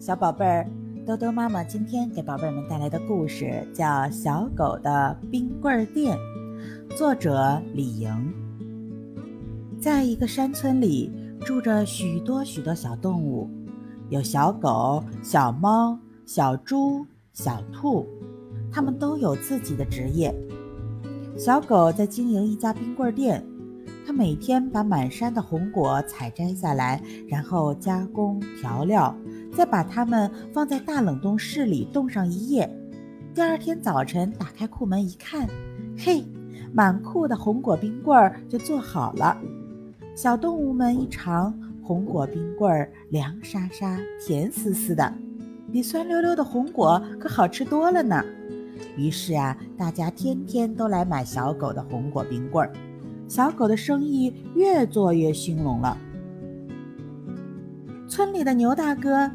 小宝贝儿，兜兜妈妈今天给宝贝们带来的故事叫《小狗的冰棍店》，作者李莹。在一个山村里，住着许多许多小动物，有小狗、小猫、小猪、小兔，它们都有自己的职业。小狗在经营一家冰棍店。他每天把满山的红果采摘下来，然后加工调料，再把它们放在大冷冻室里冻上一夜。第二天早晨打开库门一看，嘿，满库的红果冰棍儿就做好了。小动物们一尝，红果冰棍儿凉沙沙、甜丝丝的，比酸溜溜的红果可好吃多了呢。于是啊，大家天天都来买小狗的红果冰棍儿。小狗的生意越做越兴隆了。村里的牛大哥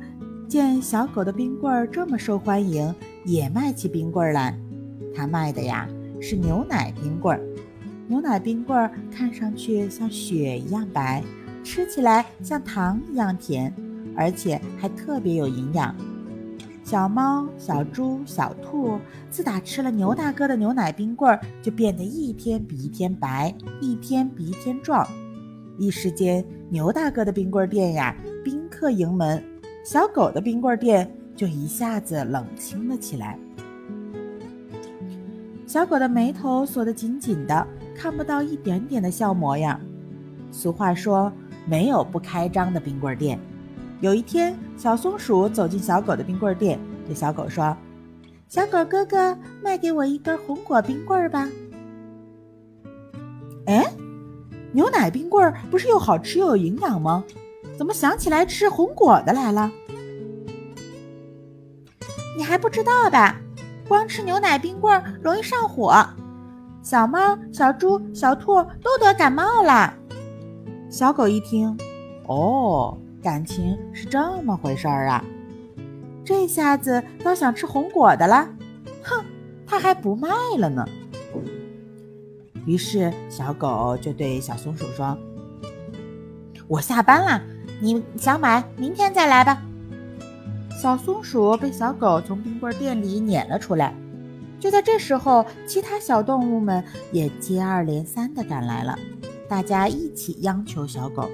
见小狗的冰棍儿这么受欢迎，也卖起冰棍儿来。他卖的呀是牛奶冰棍儿。牛奶冰棍儿看上去像雪一样白，吃起来像糖一样甜，而且还特别有营养。小猫、小猪、小兔，自打吃了牛大哥的牛奶冰棍儿，就变得一天比一天白，一天比一天壮。一时间，牛大哥的冰棍店呀，宾客盈门；小狗的冰棍店就一下子冷清了起来。小狗的眉头锁得紧紧的，看不到一点点的笑模样。俗话说，没有不开张的冰棍店。有一天，小松鼠走进小狗的冰棍店，对小狗说：“小狗哥哥，卖给我一根红果冰棍吧。”哎，牛奶冰棍不是又好吃又有营养吗？怎么想起来吃红果的来了？你还不知道吧？光吃牛奶冰棍容易上火，小猫、小猪、小兔都得感冒了。小狗一听，哦。感情是这么回事儿啊！这下子倒想吃红果的了，哼，他还不卖了呢。于是小狗就对小松鼠说：“我下班了，你想买，明天再来吧。”小松鼠被小狗从冰棍店里撵了出来。就在这时候，其他小动物们也接二连三地赶来了，大家一起央求小狗。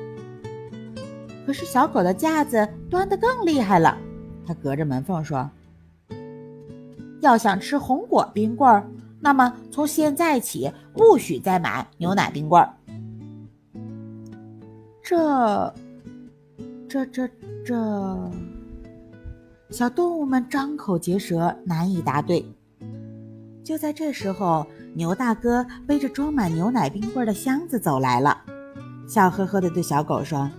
可是小狗的架子端得更厉害了，它隔着门缝说：“要想吃红果冰棍儿，那么从现在起不许再买牛奶冰棍儿。”这、这、这、这，小动物们张口结舌，难以答对。就在这时候，牛大哥背着装满牛奶冰棍的箱子走来了，笑呵呵地对小狗说。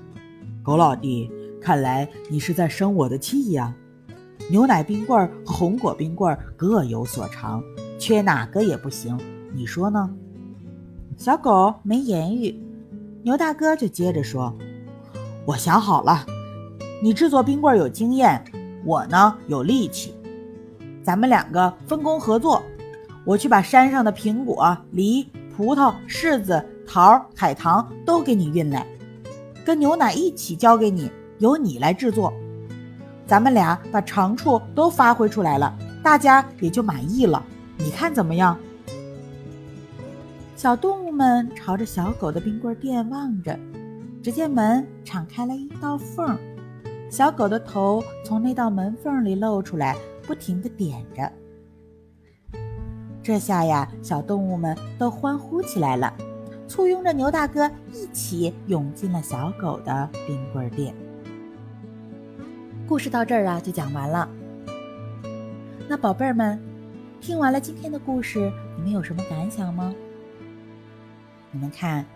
狗老弟，看来你是在生我的气呀！牛奶冰棍和红果冰棍各有所长，缺哪个也不行，你说呢？小狗没言语，牛大哥就接着说：“我想好了，你制作冰棍有经验，我呢有力气，咱们两个分工合作，我去把山上的苹果、梨、葡萄、柿子、桃、海棠都给你运来。”跟牛奶一起交给你，由你来制作。咱们俩把长处都发挥出来了，大家也就满意了。你看怎么样？小动物们朝着小狗的冰棍店望着，只见门敞开了一道缝，小狗的头从那道门缝里露出来，不停地点着。这下呀，小动物们都欢呼起来了。簇拥着牛大哥一起涌进了小狗的冰棍店。故事到这儿啊，就讲完了。那宝贝儿们，听完了今天的故事，你们有什么感想吗？你们看，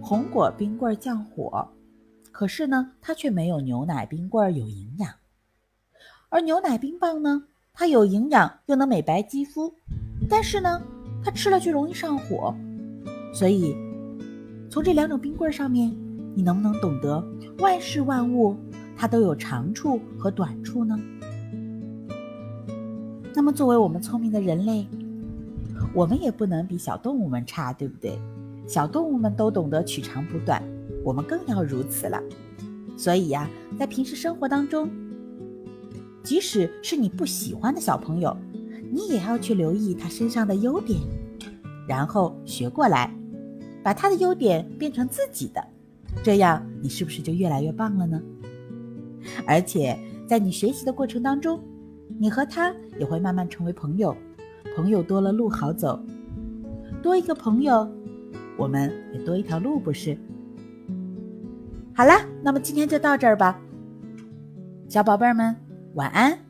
红果冰棍降火，可是呢，它却没有牛奶冰棍有营养。而牛奶冰棒呢，它有营养又能美白肌肤，但是呢，它吃了却容易上火。所以，从这两种冰棍上面，你能不能懂得万事万物它都有长处和短处呢？那么，作为我们聪明的人类，我们也不能比小动物们差，对不对？小动物们都懂得取长补短，我们更要如此了。所以呀，在平时生活当中，即使是你不喜欢的小朋友，你也要去留意他身上的优点，然后学过来，把他的优点变成自己的，这样你是不是就越来越棒了呢？而且在你学习的过程当中，你和他也会慢慢成为朋友，朋友多了路好走，多一个朋友，我们也多一条路，不是？好啦，那么今天就到这儿吧，小宝贝儿们，晚安。